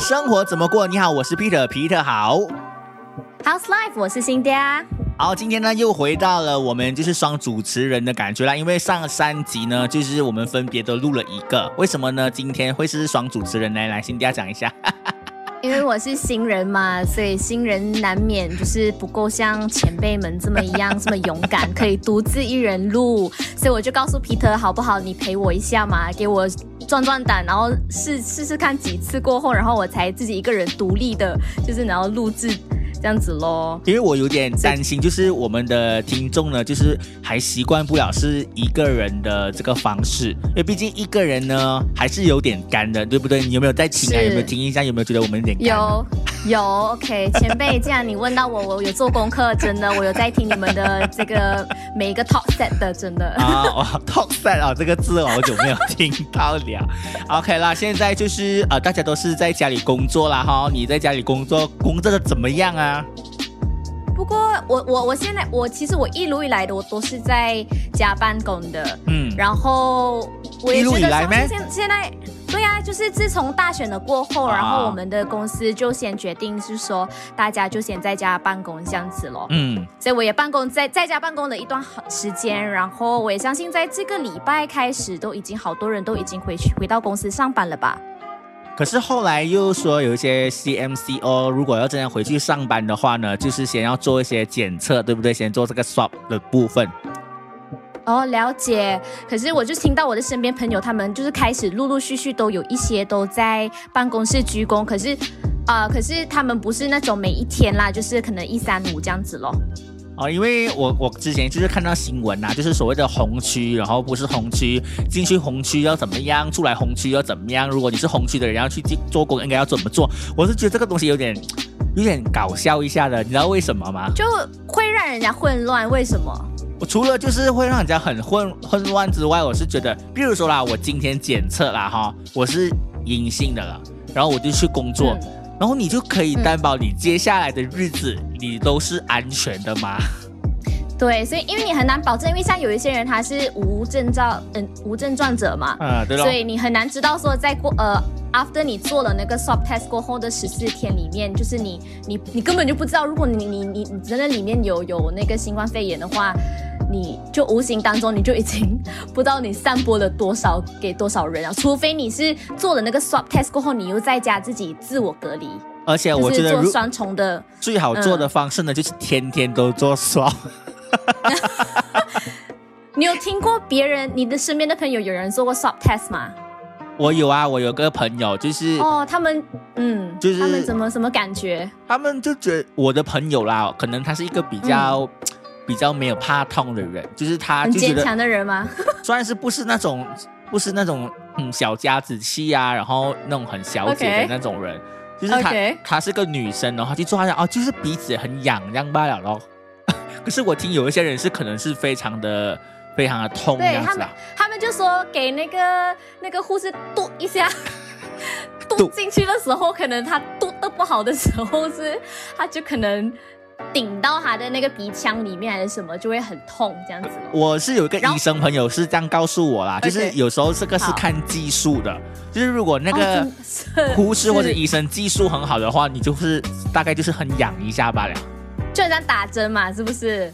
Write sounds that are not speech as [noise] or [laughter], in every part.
生活怎么过？你好，我是 Peter，皮特好。House Life，我是新爹。好，今天呢又回到了我们就是双主持人的感觉啦，因为上三集呢就是我们分别都录了一个，为什么呢？今天会是双主持人呢？来，新爹讲一下。因为我是新人嘛，所以新人难免就是不够像前辈们这么一样这么勇敢，可以独自一人录，[laughs] 所以我就告诉皮特，好不好？你陪我一下嘛，给我壮壮胆，然后试试试看几次过后，然后我才自己一个人独立的，就是然后录制这样子咯。因为我有点担心，就是我们的听众呢，就是还习惯不了是一个人的这个方式，因为毕竟一个人呢还是有点干的，对不对？你有没有在听啊？有没有听一下？有没有觉得我们有点干？有有，OK，前辈，既然你问到我，我有做功课，真的，我有在听你们的这个每一个 talk set 的，真的。啊，哦，talk set 啊，这个字我好久没有听到了。[laughs] OK 啦，现在就是呃，大家都是在家里工作啦哈。你在家里工作，工作的怎么样啊？不过我我我现在我其实我一路以来的我都是在家办公的，嗯，然后我也一路觉得以来咩像现现在。对呀、就是自从大选了过后，啊然后我们的公司就先决定是说，大家就先在家办公这样子咯。嗯，所以我也办公在在家办公了一段好时间，然后我也相信在这个礼拜开始，都已经好多人都已经回去回到公司上班了吧？可是后来又说有一些 CMCO，如果要真的回去上班的话呢，就是先要做一些检测，对不对？先做这个 swab 的部分。哦，了解。可是我就听到我的身边朋友，他们就是开始陆陆续续都有一些都在办公室鞠躬，可是，啊、可是他们不是那种每一天啦，就是可能一三五这样子咯。哦，因为我我之前就是看到新闻呐、就是所谓的红区，然后不是红区，进去红区要怎么样，出来红区要怎么样。如果你是红区的人要去进做工，应该要怎么做？我是觉得这个东西有点有点搞笑一下的，你知道为什么吗？就会让人家混乱，为什么？我除了就是会让人家很混混乱之外，我是觉得，比如说啦，我今天检测啦哈，我是阴性的了，然后我就去工作，嗯然后你就可以担保你接下来的日子你都是安全的吗？对，所以因为你很难保证，因为像有一些人他是无症状，嗯，无症状者嘛，啊，对咯所。以你很难知道说在过呃，after 你做了那个 swab test 过后的十四天里面，就是你你你根本就不知道，如果你你你你真的里面有有那个新冠肺炎的话，你就无形当中你就已经不知道你散播了多少给多少人啊，除非你是做了那个 swab test 过后，你又在家自己自我隔离，而且我就是觉得做双重的。最好做的方式呢，就是天天都做 SUB。[laughs] 你有听过别人你的身边的朋友有人做过 swab test 吗？我有啊，我有个朋友，就是、哦，他们嗯，就是他们怎么什么感觉？他们就觉得我的朋友啦，可能他是一个比较、比较没有怕痛的人，就是他很坚强的人吗？[laughs] 虽然是不是那种不是那种嗯小家子气啊，然后那种很小姐的那种人就是她她是个女生，然后她去做她讲哦，就是鼻子很痒这样罢了咯。[laughs] 可是我听有一些人是可能是非常的非常的痛这对他们样子啊，，他们就说给那个那个护士嘟一下，嘟 [laughs] 嘟进去的时候，可能他嘟的不好的时候是，他就可能顶到他的那个鼻腔里面还是什么，就会很痛这样子。我是有一个医生朋友是这样告诉我啦，就是有时候这个是看技术的，就是如果那哦个护士或者是医生技术很好的话，你就是大概就是很痒一下罢了。就很像打针嘛，是不是？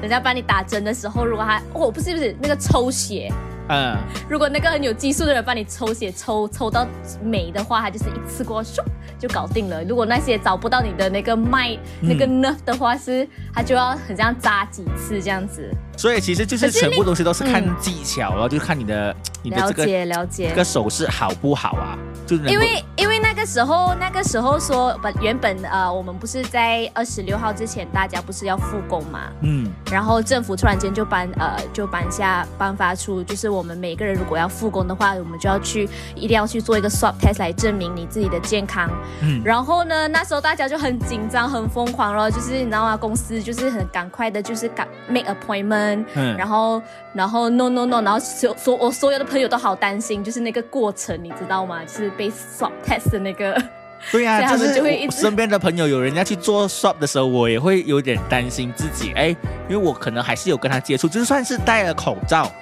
人家帮你打针的时候，如果他哦不是不是那个抽血，嗯，如果那个很有技术的人帮你抽血抽抽到没的话，他就是一次过咻就搞定了。如果那些找不到你的那个脉、那个 nerve 的话，是他就要很像扎几次这样子。所以其实就是全部东西都是看嗯技巧，然后就看你的你的了这个解了解。这个手势好不好啊，就因为因为那个时候那个时候说本原本呃我们不是在二十六号之前大家不是要复工嘛，嗯然后政府突然间就颁呃就颁下颁发出，就是我们每个人如果要复工的话，我们就要去一定要去做一个 swab test 来证明你自己的健康。嗯然后呢，那时候大家就很紧张、很疯狂咯，就是你知道吗？公司就是很赶快的，就是赶 make appointment，、嗯然后然后 no no no，然后所所我所有的朋友都好担心，就是那个过程，你知道吗？就是被 swab test 的那个。[laughs] 对呀、所以他们就是我身边的朋友有人家去做 shop 的时候，我也会有点担心自己，哎，因为我可能还是有跟他接触，就算是戴了口罩，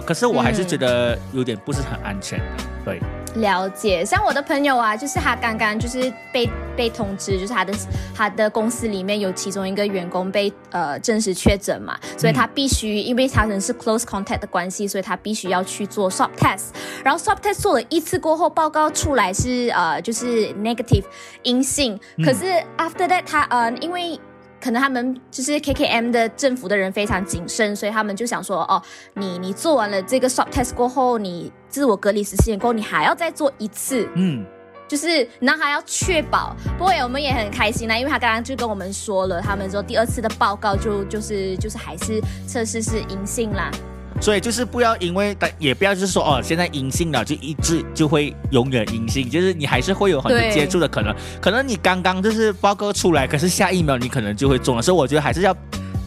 可是我还是嗯觉得有点不是很安全的。对，了解，像我的朋友啊，就是他刚刚就是被被通知，就是他的他的公司里面有其中一个员工被呃证实确诊嘛，所以他必须，因为他人是 close contact 的关系，所以他必须要去做 swab test。然后 swab test 做了一次过后，报告出来是呃就是 negative 阴性，可是 after that 他呃因为。可能他们就是 KKM 的政府的人非常谨慎，所以他们就想说，哦，你你做完了这个 swab test 过后，你自我隔离十四天过后，你还要再做一次，嗯，就是然后还要确保。不过我们也很开心啦，因为他刚刚就跟我们说了，他们说第二次的报告就就是就是还是测试是阴性啦。所以就是不要因为也不要就是说哦，现在阴性了就一直就会永远阴性，就是你还是会有很多接触的可能。可能你刚刚就是报告出来，可是下一秒你可能就会中了，所以我觉得还是要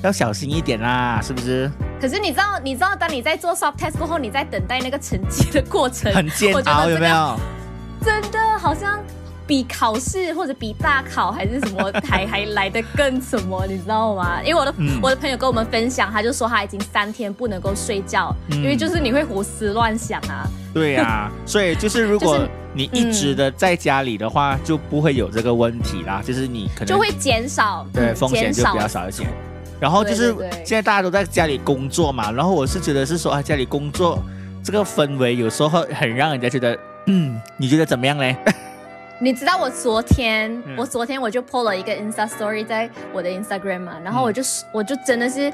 要小心一点啦，是不是？可是你知道，你知道，当你在做 soft test 过后，你在等待那个成绩的过程，很煎熬，这个有没有？真的好像比考试或者比大考还是什么还还来的更什么，你知道吗？因为我的、嗯我的朋友跟我们分享，他就说他已经三天不能够睡觉，嗯因为就是你会胡思乱想啊。对呀、[laughs] 所以就是如果你一直的在家里的话，就不会有这个问题啦，就是你可能就会减少嗯对风险就比较少一些。然后就是现在大家都在家里工作嘛，然后我是觉得是说啊，家里工作这个氛围有时候很让人家觉得，嗯，你觉得怎么样嘞？你知道我昨天，嗯我昨天我就 po 了一个 Insta Story 在我的 Instagram 嘛，然后我就、我就真的是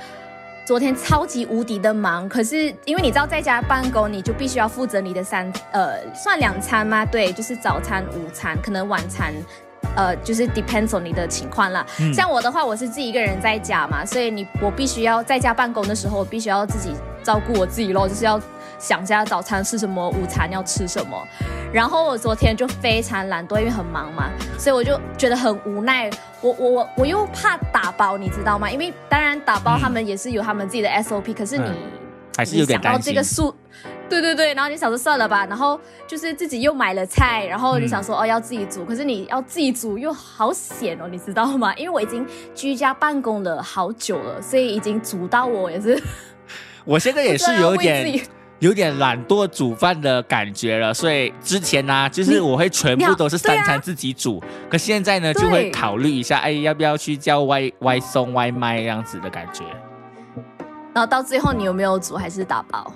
昨天超级无敌的忙，可是因为你知道在家办公，你就必须要负责你的三呃算两餐吗？对，就是早餐、午餐，可能晚餐。呃，就是 depends on 你的情况啦。嗯像我的话，我是自己一个人在家嘛，所以你我必须要在家办公的时候，我必须要自己照顾我自己咯，就是要想一下早餐吃什么，午餐要吃什么。然后我昨天就非常懒惰，因为很忙嘛，所以我就觉得很无奈。我我我我又怕打包，你知道吗？因为当然打包嗯他们也是有他们自己的 SOP，、可是你、嗯还是有点想到这个数。对对对，然后你想说算了吧，然后就是自己又买了菜，然后你想说、哦要自己煮，可是你要自己煮又好险哦，你知道吗？因为我已经居家办公了好久了，所以已经煮到我也是我现在也是 [laughs] 有点有点懒惰煮饭的感觉了，所以之前呢、就是我会全部都是三餐自己煮，可现在呢就会考虑一下，哎，要不要去叫外外送外卖这样子的感觉。然后到最后你有没有煮还是打包？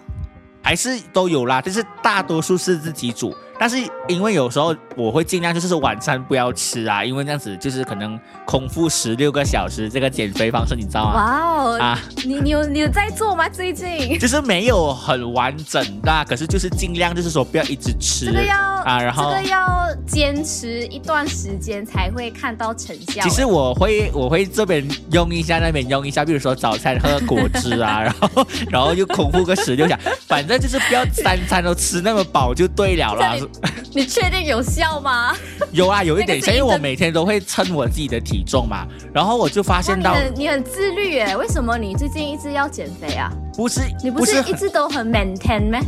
还是都有啦，就是大多数是自己煮。但是因为有时候我会尽量就是晚餐不要吃啊，因为这样子就是可能空腹十六个小时这个减肥方式，你知道吗？哇哦，啊，你你有你有在做吗？最近就是没有很完整的，可是就是尽量就是说不要一直吃这个要啊，然后这个要坚持一段时间才会看到成效。其实我会我会这边用一下，那边用一下，比如说早餐喝果汁啊，[laughs] 然后然后又空腹个十六下，反正就是不要三餐都吃那么饱就对了啦 [laughs] 你确定有效吗？[laughs] 有啊，有一点因为我每天都会称我自己的体重嘛，然后我就发，现到你很自律耶，为什么你最近一直要减肥啊？不是你不是一直都很 maintain 咩？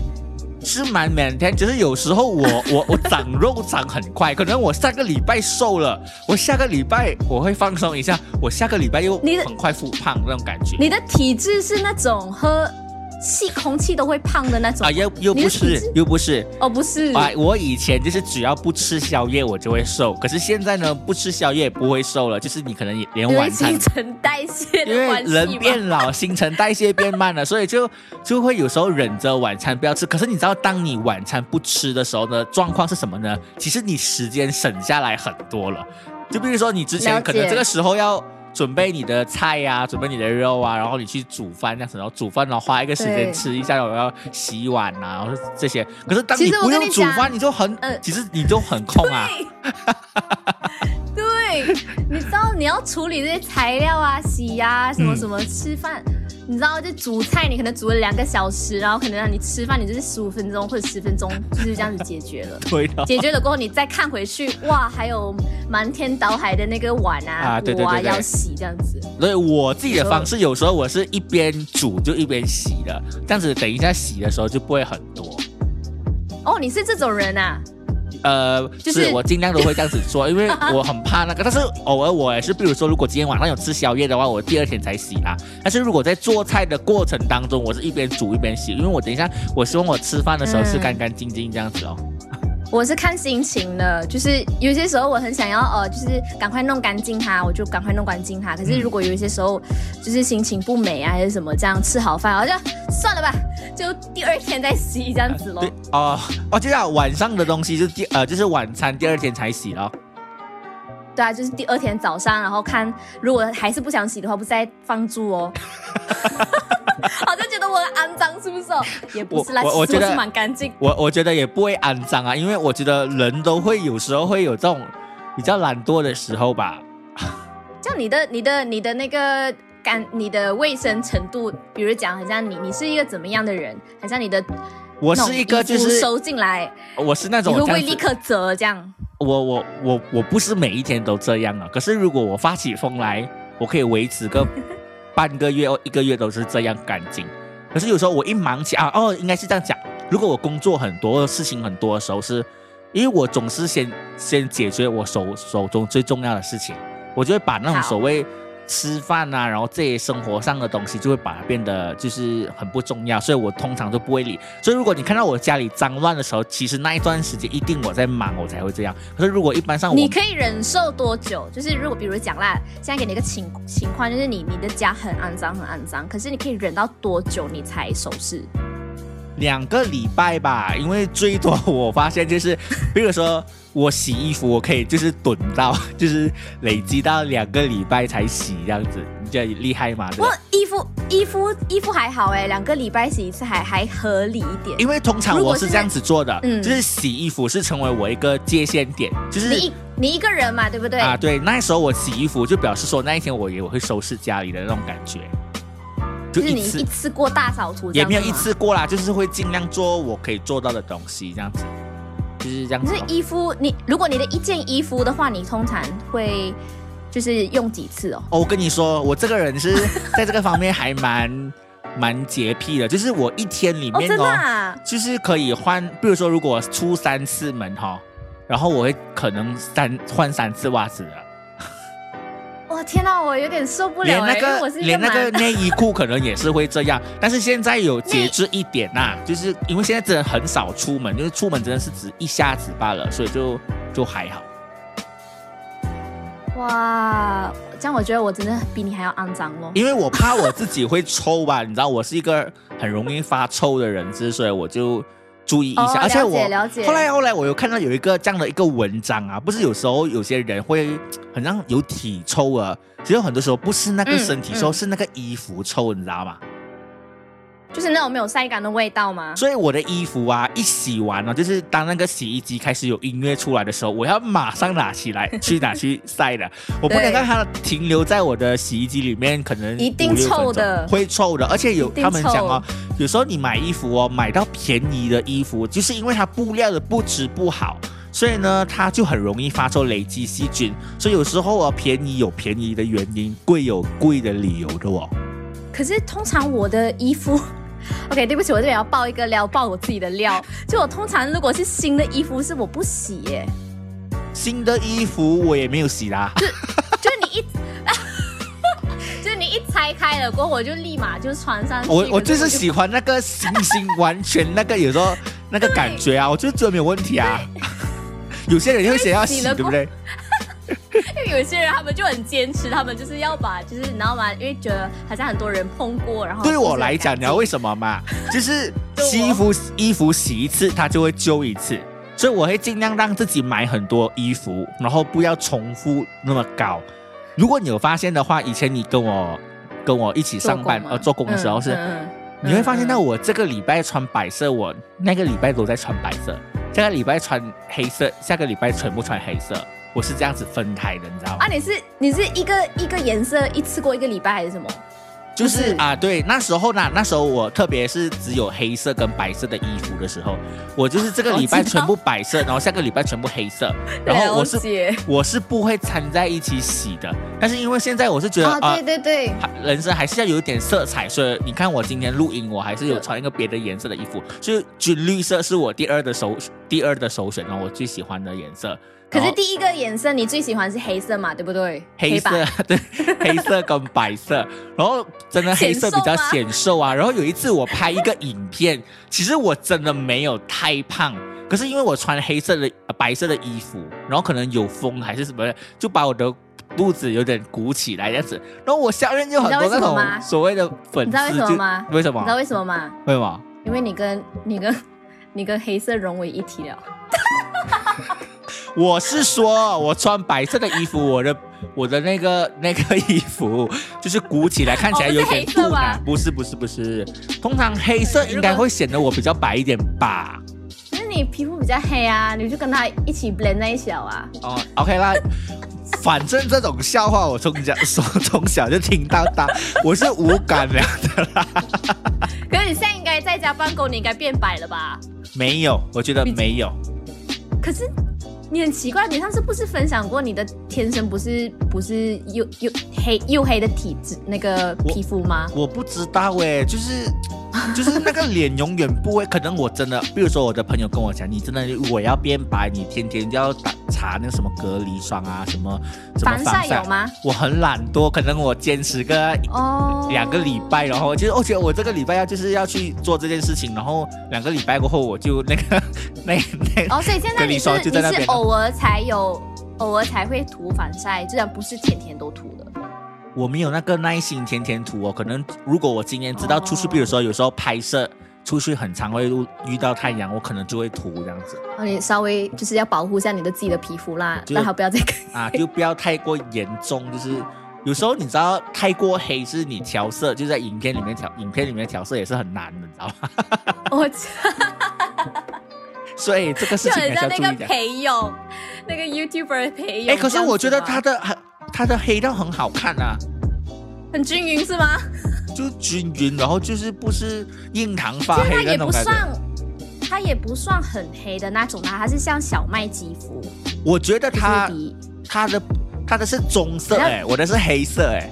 是蛮 maintain，只是有时候我 [laughs] 我我长肉长很快，可能我上个礼拜瘦了，我下个礼拜我会放松一下，我下个礼拜又你很快复胖那种感觉。你的体质是那种喝气空气都会胖的那种啊，又又不是又不是，哦，不是，啊，我以前就是只要不吃宵夜我就会瘦，可是现在呢，不吃宵夜不会瘦了，就是你可能也连晚餐新陈代谢因为的关系人变老，新陈代谢变慢了，所以就 [laughs] 就会有时候忍着晚餐不要吃。可是你知道，当你晚餐不吃的时候呢，状况是什么呢？其实你时间省下来很多了。就比如说你之前可能这个时候要准备你的菜呀、准备你的肉啊，然后你去煮饭这样子，然后煮饭然后花一个时间吃一下，然后要洗碗啊，然后这些。可是当你不用煮饭，你就很，呃其实你就很空啊。对，你知道你要处理这些材料啊、洗呀、什么嗯什么、吃饭，你知道就煮菜，你可能煮了两个小时，然后可能让你吃饭，你就是十五分钟或者十分钟，就是这样子解决了。[laughs] 对的。解决了过后，你再看回去，哇，还有满天倒海的那个碗啊、啊对对锅啊对对要洗，这样子。所以我自己的方式，有时候我是一边煮就一边洗的，这样子等一下洗的时候就不会很多。哦，你是这种人啊？呃，就是是我尽量都会这样子做，因为我很怕那个。[laughs] 但是偶尔我也是，比如说，如果今天晚上有吃宵夜的话，我第二天才洗啦。但是如果在做菜的过程当中，我是一边煮一边洗，因为我等一下我希望我吃饭的时候是嗯干干净净这样子哦。我是看心情的，就是有些时候我很想要呃，就是赶快弄干净它，我就赶快弄干净它。可是如果有一些时候就是心情不美啊，还是什么这样，吃好饭，我就算了吧，就第二天再洗这样子咯对。哦，我知道晚上的东西就第呃就是晚餐第二天才洗咯。对啊，就是第二天早上，然后看如果还是不想洗的话，不是再放住哦。[laughs] [laughs] 好像觉得我很肮脏，是不是哦？也不是啦，我我我觉得蛮干净。我我觉得也不会肮脏啊，因为我觉得人都会有时候会有这种比较懒惰的时候吧。[laughs] 这样你的、你的、你的那个干、你的卫生程度，比如讲，很像你，你是一个怎么样的人？很像你的我是一个就是收进来，我是那你会不种会立刻折这样？我我我我不是每一天都这样啊，可是如果我发起疯来，我可以维持个半个月或一个月都是这样干净。可是有时候我一忙起啊，哦，应该是这样讲。如果我工作很多事情很多的时候是，因为我总是先先解决我手手中最重要的事情，我就会把那种所谓吃饭啊，然后这些生活上的东西，就会把它变得就是很不重要，所以我通常都不会理。所以如果你看到我家里脏乱的时候，其实那一段时间一定我在忙，我才会这样。可是如果一般上我你可以忍受多久？就是如果比如讲啦，现在给你一个情情况，就是你你的家很肮脏很肮脏，可是你可以忍到多久你才收拾？两个礼拜吧，因为最多我发现就是，比如说我洗衣服，我可以就是囤到，[laughs] 就是累积到两个礼拜才洗这样子，你觉得厉害吗？我衣服衣服衣服还好哎，两个礼拜洗一次还还合理一点。因为通常我是这样子做的，嗯就是洗衣服是成为我一个界限点，就是你一你一个人嘛，对不对？啊，对，那时候我洗衣服就表示说那一天我也我会收拾家里的那种感觉，就一次就是你一次过大扫除，也没有一。次过啦，就是会尽量做我可以做到的东西，这样子，就是这样子。可是衣服，你如果你的一件衣服的话，你通常会就是用几次哦？哦，我跟你说，我这个人是 [laughs] 在这个方面还蛮蛮洁癖的，就是我一天里面哦，啊？就是可以换，比如说如果出三次门哈、然后我会可能三换三次袜子的，哇，天哪，我有点受不了哎、连那个连那个蛮内衣裤可能也是会这样，[laughs] 但是现在有节制一点呐、就是因为现在真的很少出门，就是出门真的是只一下子罢了，所以就就还好。哇，这样我觉得我真的比你还要肮脏咯。因为我怕我自己会臭吧，你知道我是一个很容易发臭的人，之所以我就注意一下。哦而且我后来后来我有看到有一个这样的一个文章啊，不是有时候有些人会 [tsk] 很像有体臭啊，其实很多时候不是那个嗯身体臭，嗯是那个衣服臭，你知道吗？就是那种没有晒干的味道吗？所以我的衣服啊，一洗完了，就是当那个洗衣机开始有音乐出来的时候，我要马上拿起来去拿去 [laughs] 晒的，我不能对让它停留在我的洗衣机里面，可能一定臭的钟会臭的。而且有他们讲哦，有时候你买衣服哦，买到便宜的衣服，就是因为它布料的不质不好。所以呢，它就很容易发臭、累积细菌。所以有时候啊，便宜有便宜的原因，贵有贵的理由的哦。可是通常我的衣服，OK，对不起，我这边要爆一个料，爆我自己的料。[laughs] 就我通常如果是新的衣服，是我不洗耶，新的衣服我也没有洗啦。就 [laughs] 是你一，[laughs] 就是你一拆开了过后，我就立马就穿上去。我我就是喜欢那个新新完全那个有时候那个感觉啊，我就觉得没有问题啊。有些人会想要洗，洗对不对？[laughs] 因为有些人他们就很坚持，他们就是要把，就是你知道吗？因为觉得好像很多人碰过，然后对我来讲，你知道为什么吗？就是 [laughs] 洗衣服衣服洗一次，它就会旧一次，所以我会尽量让自己买很多衣服，然后不要重复那么高。如果你有发现的话，以前你跟我跟我一起上班呃做工的时候是，嗯嗯嗯你会发现到嗯我这个礼拜穿白色，我那个礼拜都在穿白色，下个礼拜穿黑色，下个礼拜全部穿黑色，我是这样子分开的，你知道吗？啊，你是你是一个一个颜色一次过一个礼拜还是什么？就是啊，对，那时候呢，那时候我特别是只有黑色跟白色的衣服的时候，我就是这个礼拜全部白色，然后下个礼拜全部黑色，[laughs] 然后我是我是不会掺在一起洗的，但是因为现在我是觉得啊，啊对。对对，还人生还是要有一点色彩，所以你看我今天录音，我还是有穿一个别的颜色的衣服，所以军绿色是我第二的首第二的首选哦，我最喜欢的颜色。可是第一个颜色你最喜欢是黑色嘛，对不对？黑色，[laughs] 对，黑色跟白色，然后真的黑色比较显瘦啊。然后有一次我拍一个影片，其实我真的没有太胖，可是因为我穿黑色的、呃白色的衣服，然后可能有风还是什么的，就把我的肚子有点鼓起来这样子。然后我下面就很多那种所谓的粉丝你知道为什么吗为什么你知？道为什么吗？为什么？因为你跟你跟你跟黑色融为一体了。[laughs] 我是说，我穿白色的衣服，我的我的那个 [laughs] 那个衣服就是鼓起来，看起来有点哦不是黑色吗肚腩。不是不是不是，通常黑色应该会显得我比较白一点吧。那你皮肤比较黑啊，你就跟他一起 blend 在一起了啊。哦，OK 啦，反正这种笑话我从小说 [laughs] 从小就听到大，我是无感了的啦。可是你现在应该在家办公，你应该变白了吧？没有，我觉得没有。可是你很奇怪，你上次不是分享过你的天生不是不是又又黑又黑的体质那个皮肤吗？我不知道哎，就是就是那个脸永远不会，可能我真的，比如说我的朋友跟我讲，你真的我要变白，你天天就要打擦那个什么隔离霜啊，什么什么防晒有吗？我很懒惰，可能我坚持个哦，两个礼拜，然后就是我觉得我这个礼拜要就是要去做这件事情，然后两个礼拜过后我就那个 [laughs] 那那哦，所以现在你是隔离霜就你是在那边偶尔才有，偶尔才会涂防晒，这样不是天天都涂的。我没有那个耐心天天涂哦。可能如果我今天知道出去，哦比如说有时候拍摄出去很常会遇到太阳，我可能就会涂这样子哦，你稍微就是要保护一下你的自己的皮肤啦，就让它不要再啊，就不要太过严重。就是有时候你知道太过黑是你调色，就在影片里面调，影片里面调色也是很难的，你知道吗？[laughs] 我 [laughs] 所以这个事就情还是很像那个要注意的。裴勇，那个 YouTuber 朋友。哎，可是我觉得他的的很他的黑到很好看啊。很均匀是吗？就均匀，然后就是不是硬糖发黑那也不种感觉。算，它也不算很黑的那种啦，它是像小麦肌肤，我觉得就是他他的它的是棕色哎，我的是黑色哎。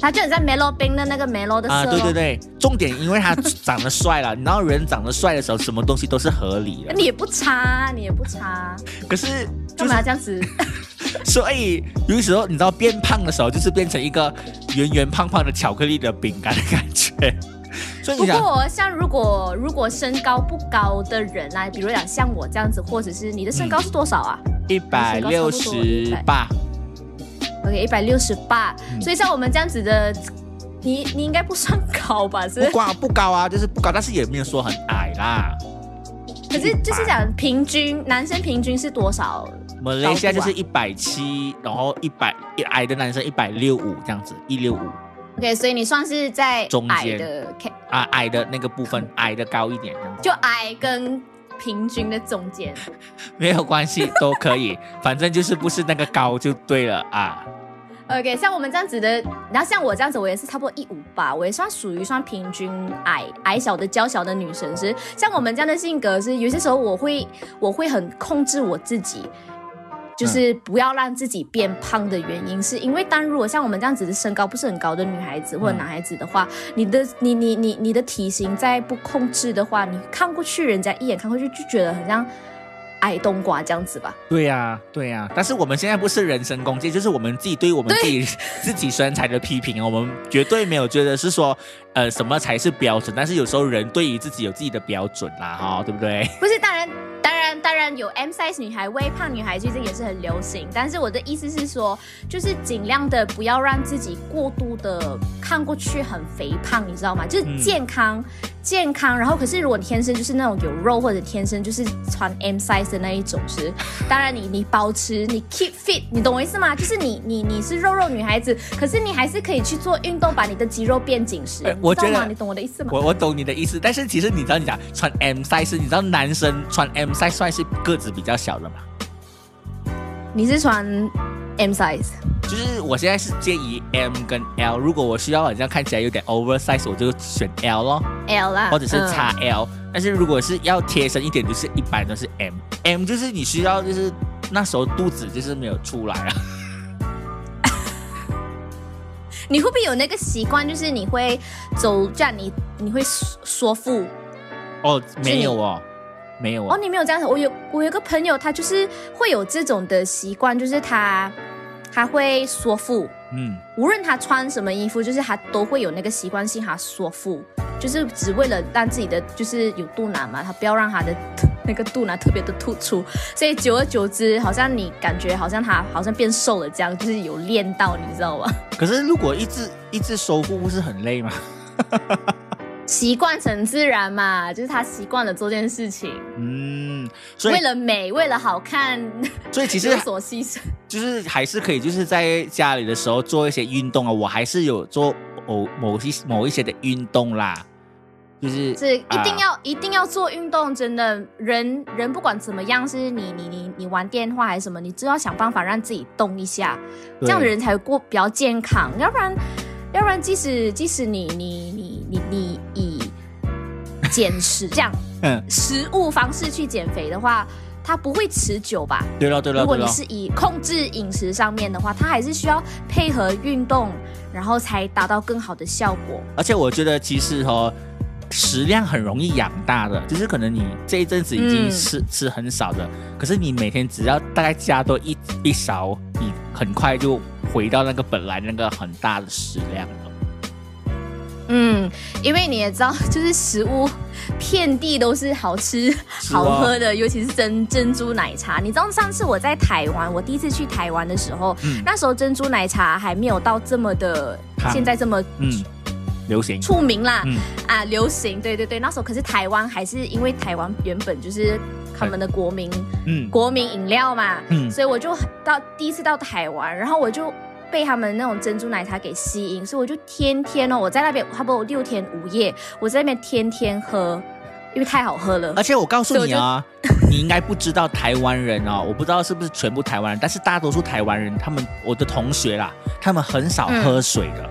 它就很像 Melo 冰的那个 Melo 的色、啊，对对。对，重点因为他长得帅了，你知道人长得帅的时候，什么东西都是合理的。你也不差，你也不差，可是就干嘛是这样子？[laughs] [laughs] 所以有时候你知道变胖的时候，就是变成一个圆圆胖胖的巧克力的饼干的感觉。所以不，过像如果如果身高不高的人啊，比如讲像我这样子，或者是你的身高是多少啊？一百六十八，OK，一百六十八，嗯所以像我们这样子的，你你应该不算高吧？是不？高不高啊，就是不高，但是也没有说很矮啦。可是就是讲平均，男生平均是多少？马来西亚高度啊就是一百七，然后一百一矮的男生一百六五这样子，一六五 OK，所以你算是在中间矮的，啊，矮的那个部分 [laughs] 矮的高一点这样子，就矮跟平均的中间。[laughs] 没有关系，都可以，[laughs] 反正就是不是那个高就对了啊。OK，像我们这样子的，然后像我这样子，我也是差不多一五八，我也算属于算平均矮矮小的娇小的女生。是像我们这样的性格是，有些时候我会我会很控制我自己。就是不要让自己变胖的原因，是因为当如果像我们这样子的身高不是很高的女孩子或者男孩子的话，你的你你你你的体型再不控制的话，你看过去人家一眼看过去就觉得很像矮冬瓜这样子吧。对呀、对呀、但是我们现在不是人身攻击，就是我们自己对我们自己自己身材的批评，我们绝对没有觉得是说，呃，什么才是标准，但是有时候人对于自己有自己的标准啦，哈、对不对？不是，当然，当然，有 M size 女孩、微胖女孩，最近也是很流行。但是我的意思是说，就是尽量的不要让自己过度的看过去很肥胖，你知道吗？就是嗯健康，健康。然后，可是如果你天生就是那种有肉，或者天生就是穿 M size 的那一种是，当然你你保持你 keep fit，你懂我意思吗？就是你你你是肉肉女孩子，可是你还是可以去做运动，把你的肌肉变紧实。我觉得你懂我的意思吗？我我懂你的意思，但是其实你知道，你讲穿 M size，你知道男生穿 M size 算是个子比较小的嘛？你是穿 M size。就是我现在是介于 M 跟 L，如果我需要好像看起来有点 oversize，我就选 L 咯，L 啦，或者是嗯 XL、但是如果是要贴身一点，就是一般都是 M。M 就是你需要就是那时候肚子就是没有出来啊。[laughs] 你会不会有那个习惯，就是你会走站，你你会缩缩腹，哦，没有哦，没有哦，你没有这样子。我有我有个朋友，他就是会有这种的习惯，就是他他会缩腹，嗯，无论他穿什么衣服，就是他都会有那个习惯性，他缩腹，就是只为了让自己的就是有肚腩嘛，他不要让他的那个肚腩特别的突出，所以久而久之，好像你感觉好像他好像变瘦了这样，就是有练到，你知道吗？可是如果一直一直收腹，不是很累吗？[laughs] 习惯成自然嘛，就是他习惯了做这件事情，嗯，所以为了美，为了好看，所以其实 [laughs] 有所牺牲。就是还是可以，就是在家里的时候做一些运动啊。我还是有做某某些某一些的运动啦，就是是一定啊要、一定要做运动，真的人人不管怎么样，是你你你你玩电话还是什么，你就要想办法让自己动一下，这样的人才会过比较健康，要不然要不然即使即使你你你你你以减食这样 [laughs] 嗯，食物方式去减肥的话，它不会持久吧？对了对了如果，你是以控制饮食上面的话，它还是需要配合运动，然后才达到更好的效果。而且我觉得其实哦，食量很容易养大的，就是可能你这一阵子已经嗯吃、吃很少的，可是你每天只要大概加多一一勺，你很快就回到那个本来那个很大的食量了。嗯，因为你也知道，就是食物遍地都是好吃、好喝的，尤其是珍珍珠奶茶。你知道上次我在台湾，我第一次去台湾的时候，嗯那时候珍珠奶茶还没有到这么的现在这么嗯，流行。出名啦，嗯啊，流行。对对对，那时候可是台湾还是因为台湾原本就是他们的国民嗯国民饮料嘛，嗯所以我就到第一次到台湾，然后我就被他们那种珍珠奶茶给吸引，所以我就天天哦，我在那边差不多六天五夜，我在那边天天喝，因为太好喝了而。且我告诉你啊，[laughs] 你应该不知道台湾人哦，我不知道是不是全部台湾人，但是大多数台湾人，他们我的同学啦，他们很少喝水的，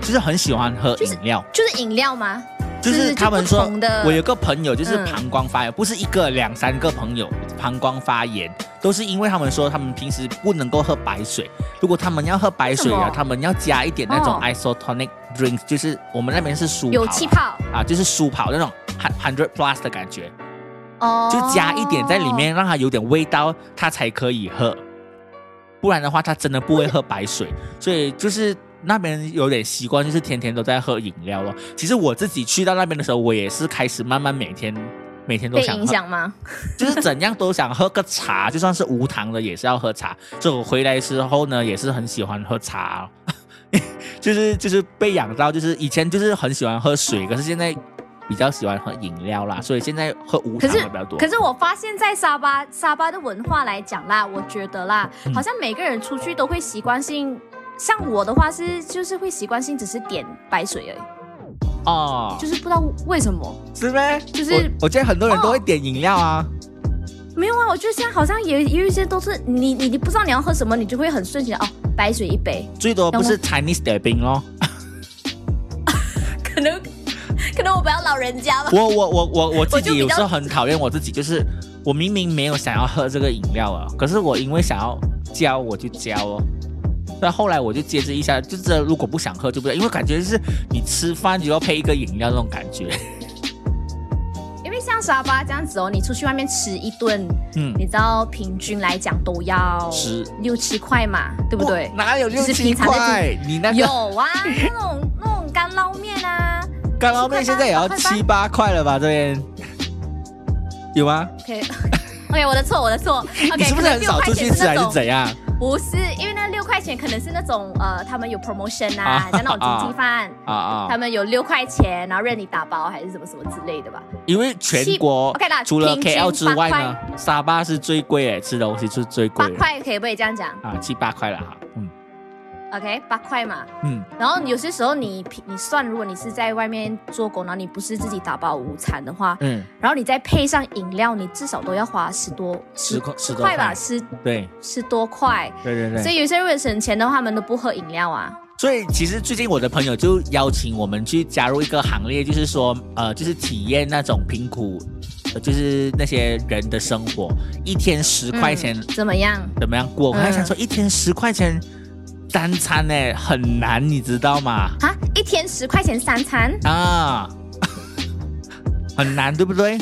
就是很喜欢喝饮料。就是饮料吗？就是他们说我有个朋友就是嗯膀胱发炎，不是一个两三个朋友膀胱发炎，都是因为他们说他们平时不能够喝白水，如果他们要喝白水啊他们要加一点那种哦 isotonic drinks，就是我们那边是舒跑有啊气泡啊，就是舒跑那种 hundred plus 的感觉。哦，就加一点在里。面，让它有点味道，它才可以喝。不然的话，它真的不会喝白水。所以就是那边有点习惯，就是天天都在喝饮料咯。其实我自己去到那边的时候，我也是开始慢慢每天每天都被影想喝，响吗？就是怎样都想喝个茶，就算是无糖的也是要喝茶。所以我回来之后呢，也是很喜欢喝茶、哦。[laughs] 就是就是被养到，就是以前就是很喜欢喝水，可是现在比较喜欢喝饮料啦，所以现在喝无糖的比较多。可是我发现，在沙巴沙巴的文化来讲啦，我觉得啦，嗯好像每个人出去都会习惯性，像我的话是就是会习惯性只是点白水而已，哦，就是不知道为什么。是呗？就是我我觉得很多人都会哦点饮料啊。没有啊，我觉得现在好像也也有一些都是你你你不知道你要喝什么，你就会很顺其哦，白水一杯，最多不是 Chinese 点冰咯。[laughs] 可能可能我不要老人家吧。我我我我我自己有时候很讨厌我自己，就是我明明没有想要喝这个饮料啊，可是我因为想要教我就教哦。但后来我就接着一下，就是如果不想喝就不要，因为感觉就是你吃饭就要配一个饮料那种感觉。因为像沙巴这样子哦，你出去外面吃一顿，嗯，你知道平均来讲都要十六七块嘛，对不对？哪有六七块？你那有啊，那种那种干捞面啊干捞面现在也要七八块了吧？这边有吗？，OK OK，我的错，我的错。OK，[laughs] 你是不是很少出去吃还是怎样？不是，因为那六块钱可能是那种呃，他们有 promotion 啊啊，像那种经济饭，啊啊！他们有六块钱，然后任你打包还是什么什么之类的吧。因为全国 OK 啦除了 KL 之外八呢，沙巴是最贵诶，吃东西是最贵的八块可以不可以这样讲啊，七八块了哈。嗯？OK，八块嘛。嗯，然后有些时候你你算，如果你是在外面做工，然后你不是自己打包午餐的话，嗯，然后你再配上饮料，你至少都要花十多十块十多块吧，块十对十多块。对对对。所以有些人为了省钱的话，他们都不喝饮料啊。所以其实最近我的朋友就邀请我们去加入一个行列，就是说呃，就是体验那种贫苦，呃就是那些人的生活，一天十块钱、嗯怎么样？怎么样过？我还嗯想说，一天十块钱三餐呢很难，你知道吗？啊，一天十块钱三餐，啊，[laughs] 很难，对不对？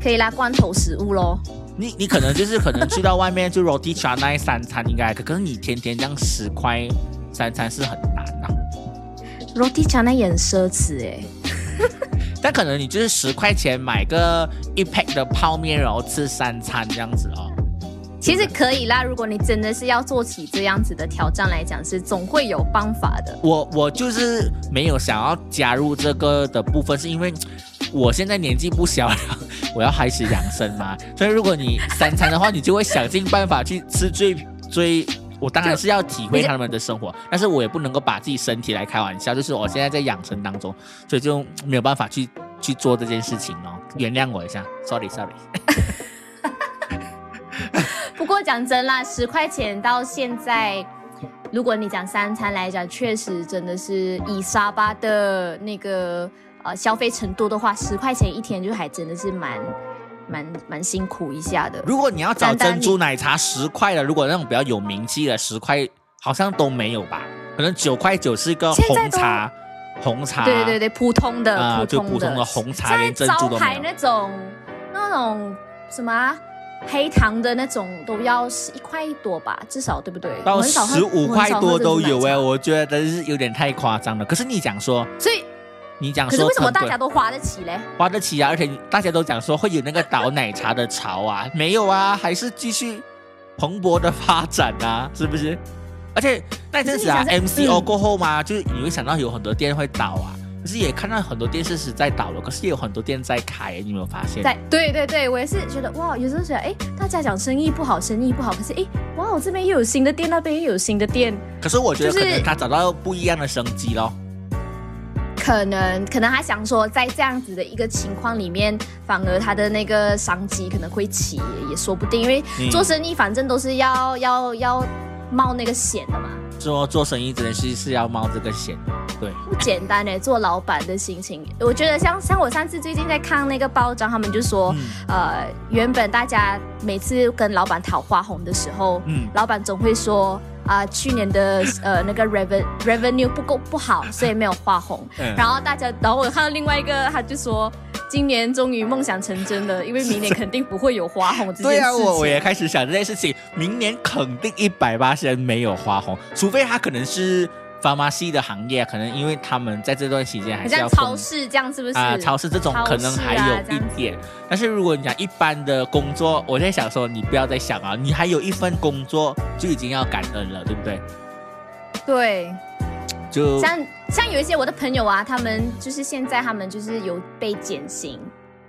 可可以啦，罐头食物咯。你你可能就是可能去到外面就 roti canai 三餐应该可，可是你天天这样十块三餐是很难啊。roti canai 也很奢侈哎。[laughs] 但可能你就是十块钱买个一 pack 的泡面，然后吃三餐这样子哦。其实可以啦，如果你真的是要做起这样子的挑战来讲，是总会有方法的。我我就是没有想要加入这个的部分，是因为我现在年纪不小了，我要开始养生嘛。所以如果你三餐的话，你就会想尽办法去吃最最。我当然是要体会他们的生活，但是我也不能够把自己身体来开玩笑。就是我现在在养生当中，所以就没有办法去去做这件事情哦。原谅我一下，sorry sorry。不过讲真啦，十块钱到现在，如果你讲三餐来讲，确实真的是以沙巴的那个呃消费程度的话，十块钱一天就还真的是蛮蛮蛮辛苦一下的。如果你要找珍珠奶茶十块的，如果那种比较有名气的十块，好像都没有吧？可能九块九是一个红茶，红茶，对对对，普通的、啊，普通的就普通的红茶，珍在招牌珠都没有。那种那种什么啊、黑糖的那种都要是一块多吧，至少对不对？到十五块多都有哎、哎、我觉得是有点太夸张了。可是你讲说，所以你讲说可是为什么大家都花得起嘞？花得起啊？而且大家都讲说会有那个倒奶茶的潮啊，没有啊，还是继续蓬勃的发展啊，是不是？而且那阵子啊，MCO 嗯过后嘛，就是你会想到有很多店会倒啊，可是也看到很多店是是在倒了，可是也有很多店在开，你有没有发现？在对对对，我也是觉得哇，有时候觉得哎，大家讲生意不好，生意不好，可是哎，哇，我这边又有新的店，那边又有新的店，可是我觉得可能他找到不一样的生机咯。可能可能他想说，在这样子的一个情况里面，反而他的那个商机可能会起，也说不定，因为嗯做生意反正都是要要要冒那个险的嘛。做做生意真的是是要冒这个险，对，不简单哎，做老板的心情，我觉得像像我上次最近在看那个报章，他们就说，嗯。呃，原本大家每次跟老板讨花红的时候，嗯。老板总会说啊、去年的 [laughs] 呃那个 reven revenue 不够不好，所以没有花红。嗯。然后大家，然后我看到另外一个，他就说，今年终于梦想成真了，因为明年肯定不会有花红这件事情。对啊，我我也开始想这件事情，明年肯定一百八十人没有花红，除非他可能是 pharmacy 的行业，可能因为他们在这段期间还很是要像超市这样，是不是？啊，超市这种可能还有一点，但是如果你讲一般的工作，我在想说，你不要再想啊，你还有一份工作就已经要感恩了，对不对？对，就像像有一些我的朋友啊，他们就是现在他们就是有被减薪，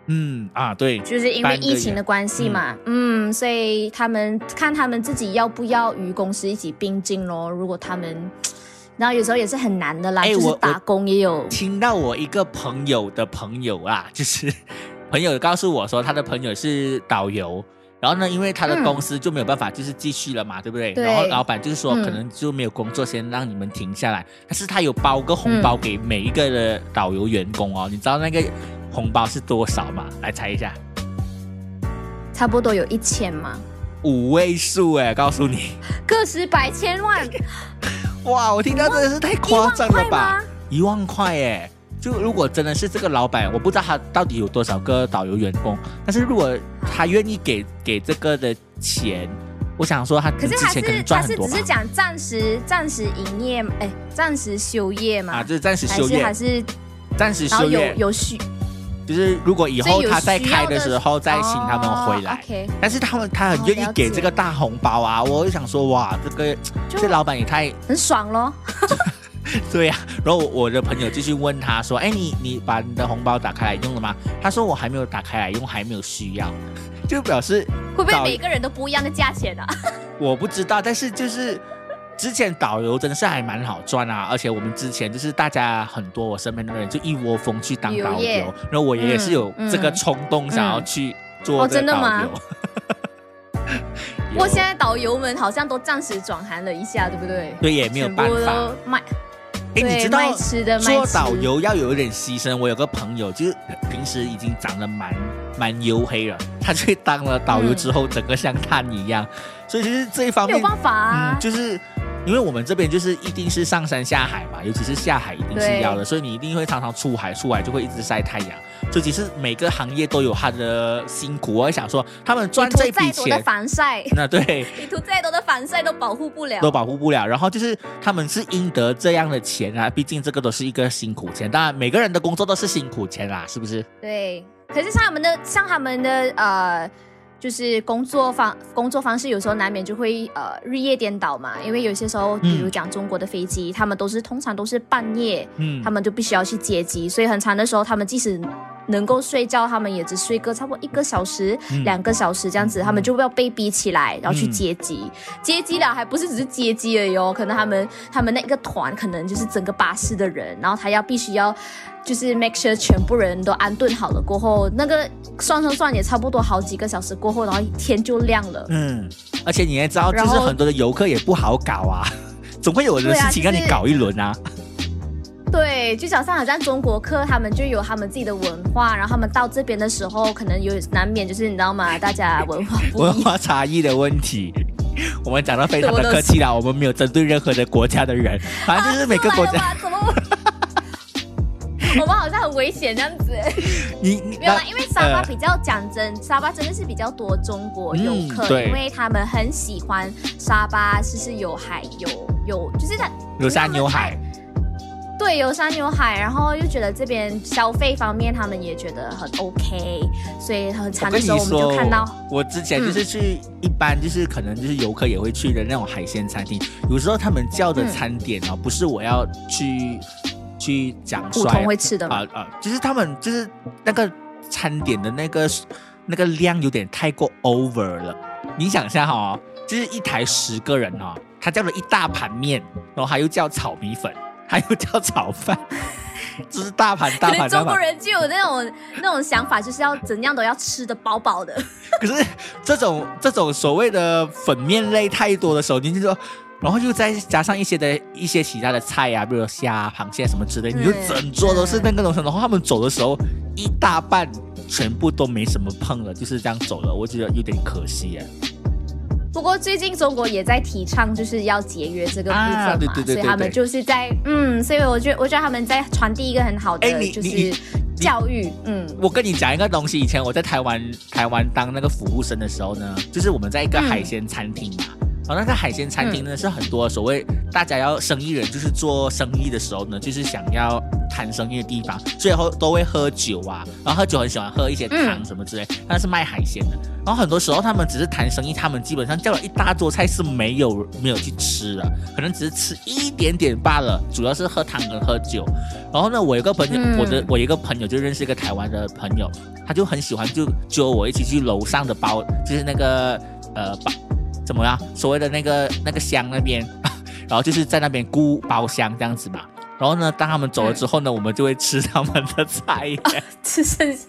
嗯啊，对，就是因为疫情的关系嘛，嗯所以他们看他们自己要不要与公司一起并进咯。如果他们，然后有时候也是很难的啦，就是打工也有，听到我一个朋友的朋友啊，就是朋友告诉我说，他的朋友是导游。然后呢，因为他的嗯公司就没有办法，就是继续了嘛，对不对？然后老板就是说，嗯可能就没有工作，先让你们停下来。但是他有包个红包给每一个的导游员工哦，你知道那个红包是多少吗？来猜一下，差不多有一千吗，五位数哎，告诉你，个十百千万，[laughs] 哇，我听到真的是太一夸张了吧？？一万块哎！就如果真的是这个老板，我不知道他到底有多少个导游员工，但是如果他愿意给给这个的钱，我想说他可是他之前可能是赚很多吧他是只是。讲暂时暂时营业，哎，暂时休业嘛，啊，就是暂时还休业，是还是，暂时然后有休业，有需，就是如果以所以有后他再需要开的时候再请他们回来。哦 OK，但是他们他很愿意给这个大红包啊，我就想说哇，这个就这老板也太很爽咯。[laughs] [laughs] 对呀、然后我我的朋友继续问他说：“哎，你你把你的红包打开来用了吗？”他说：“我还没有打开来用，还没有需要。[laughs] ”就表示会不会每个人都不一样的价钱啊？[laughs] 我不知道，但是就是之前导游真的是还蛮好赚啊，而且我们之前就是大家很多我身边的人就一窝蜂去当导游，然后我也是有嗯这个冲动想要去做哦这个导真的吗游。不过现在导游们好像都暂时转行了一下，对不对？对也没有办法。卖，哎，你知道做导游要有一点牺牲。我有个朋友，就是平时已经长得蛮蛮黝黑了，他去当了导游之后，整个像炭一样。所以其实这一方面没有，办法啊嗯，。就是因为我们这边就是一定是上山下海嘛，尤其是下海一定是要的，所以你一定会常常出海，出海就会一直晒太阳。这其实每个行业都有它的辛苦。我想说，他们赚这笔钱，的防晒，[laughs] 那对，你涂再多的防晒都保护不了，都保护不了。然后就是他们是应得这样的钱啊，毕竟这个都是一个辛苦钱。当然，每个人的工作都是辛苦钱啦，是不是？对。可是像他们的，像他们的呃。就是工作方工作方式有时候难免就会呃日夜颠倒嘛，因为有些时候，比如讲中国的飞机，他们都是通常都是半夜，嗯，他们就必须要去接机，所以很长的时候，他们即使能够睡觉，他们也只睡个差不多一个小时、两个小时这样子，他们就要被逼起来，然后去接机，接机了还不是只是接机而已哦，可能他们他们那个团可能就是整个巴士的人，然后他要必须要。就是 make sure 全部人都安顿好了过后，那个算算算也差不多好几个小时过后，然后天就亮了。嗯，而且你也知道，就是很多的游客也不好搞啊，[laughs] 总会有的事情让你搞一轮啊。对，就早上好像中国客他们就有他们自己的文化，然后他们到这边的时候，可能有难免就是你知道吗？大家文化 [laughs] 文化差异的问题。我们讲的非常的客气啦，我们没有针对任何的国家的人，反正就是每个国家怎么。[laughs] 我们好像很危险这样子，你没有啦，因为沙巴比较讲真，沙巴真的是比较多中国游客，因为他们很喜欢沙巴，是是有海有有，就是它有山有海，对，有山有海，然后又觉得这边消费方面他们也觉得很 OK，所以很长的时候我们就看到，我之前就是去一般就是可能就是游客也会去的那种海鲜餐厅，有时候他们叫的餐点啊，不是我要去。去讲普通会吃的啊啊，就是他们就是那个餐点的那个那个量有点太过 over 了。你想一下哈，就是一台十个人哈，他叫了一大盘面，然后还又叫炒米粉，还有叫炒饭，[laughs] 就是大盘大盘。中国人就有那种那种想法，就是要怎样都要吃的饱饱的。可是这种这种所谓的粉面类太多的时候，你就说。然后又再加上一些的一些其他的菜呀，比如虾、螃蟹什么之类，你就整桌都是那个东西。然后他们走的时候，一大半全部都没什么碰了，就是这样走了。我觉得有点可惜耶。不过最近中国也在提倡就是要节约这个部分嘛，所以他们就是在嗯，所以我觉得我觉得他们在传递一个很好的就是教育。嗯，我跟你讲一个东西，以前我在台湾台湾当那个服务生的时候呢，就是我们在一个海鲜餐厅嘛。然后那个海鲜餐厅呢，是很多所谓大家要生意人，就是做生意的时候呢，就是想要谈生意的地方，最后都会喝酒啊，然后喝酒很喜欢喝一些汤什么之类。那是卖海鲜的，然后很多时候他们只是谈生意，他们基本上叫了一大桌菜是没有没有去吃的，可能只是吃一点点罢了，主要是喝汤跟喝酒。然后呢，我有个朋友，我的我一个朋友就认识一个台湾的朋友，他就很喜欢就揪我一起去楼上的包，就是那个呃包。怎么样？所谓的那个那个乡那边，[laughs] 然后就是在那边雇包厢这样子嘛。然后呢，当他们走了之后呢，我们就会吃他们的菜，[laughs] 吃剩下。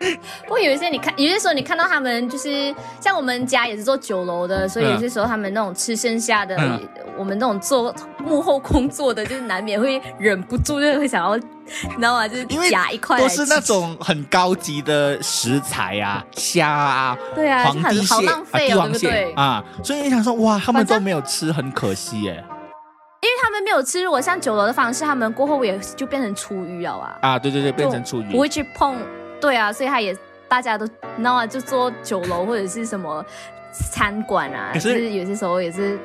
[laughs] 不过有一些你看，有些时候你看到他们就是像我们家也是做酒楼的，所以有些时候他们那种吃剩下的，我们那种做幕后工作的，就是难免会忍不住就会想要，你知道吗？就是夹一块，都是那种很高级的食材啊，虾啊，对啊，皇帝蟹啊，帝王蟹啊，所以你想说哇，他们都没有吃，很可惜耶。因为他们没有吃，如果像酒楼的方式，他们过后也就变成厨余了啊。啊，对对对，变成厨余，不会去碰。对啊，所以他也大家都知道啊，就做酒楼或者是什么餐馆啊，就是有些时候也是。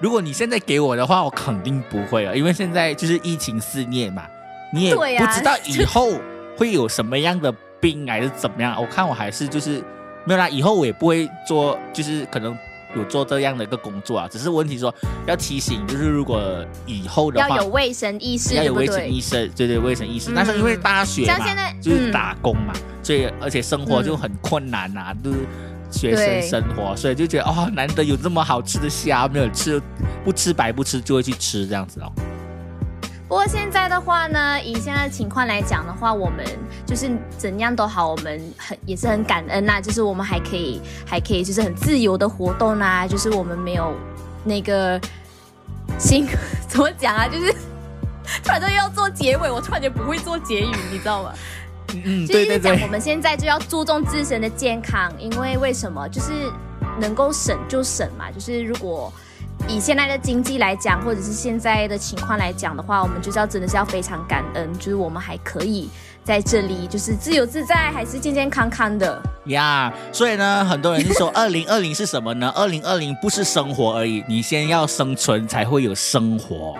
如果你现在给我的话，我肯定不会了，因为现在就是疫情肆虐嘛，你也不知道以后会有什么样的病还是怎么样。我看我还是就是没有啦，以后我也不会做，就是可能。有做这样的一个工作啊，只是问题说要提醒，就是如果以后的话要有卫生意识，要有卫生意识，对对，卫生意识。但是因为大学嘛，就是打工嘛，所以而且生活就很困难呐，就是学生生活，所以就觉得哦，难得有这么好吃的虾，没有吃不吃白不吃，就会去吃这样子哦。不过现在的话呢，以现在的情况来讲的话，我们就是怎样都好，我们很也是很感恩呐，就是我们还可以还可以就是很自由的活动啦，就是我们没有那个心 [laughs] 怎么讲啊，就是突然间又要做结尾，我突然间不会做结语，你知道吗？嗯，对对对，我们现在就要注重自身的健康，因为为什么？就是能够省就省嘛，就是如果。以现在的经济来讲，或者是现在的情况来讲的话，我们就是要真的是要非常感恩，就是我们还可以在这里，就是自由自在，还是健健康康的。呀所以呢，很多人就说，二零二零是什么呢？二零二零不是生活而已，你先要生存才会有生活，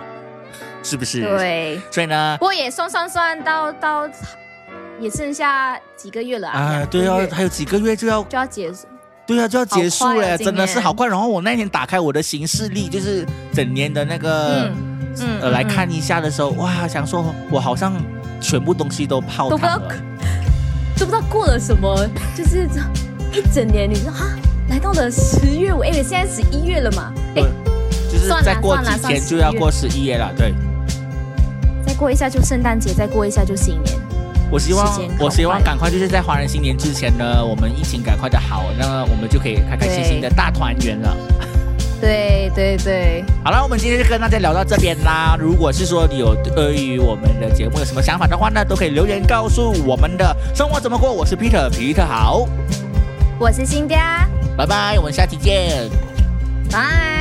是不是？。对，所以呢，不过也算算算到到，也剩下几个月了啊。啊，对啊，还有几个月就要，就要结束。对啊，就要结束了，啊真的是好快。然后我那天打开我的行事历，就是整年的那个。呃，来看一下的时候，哇，想说我好像全部东西都泡汤了。都不知道过了什么，就是这一整年，你说哈，来到了十月，我以为现在十一月了嘛，哎，就是再过几天就要过十一月了。对，再过一下就圣诞节，再过一下就新年。我希望我希望赶快就是在华人新年之前呢，我们疫情赶快的好，那我们就可以开开心心的大团圆了。[laughs] 对对对，好了，我们今天就跟大家聊到这边啦。如果是说你有对于我们的节目有什么想法的话呢，都可以留言告诉我们的。生活怎么过？我是 Peter，Peter 好，我是新嗲，拜拜，我们下期见。拜。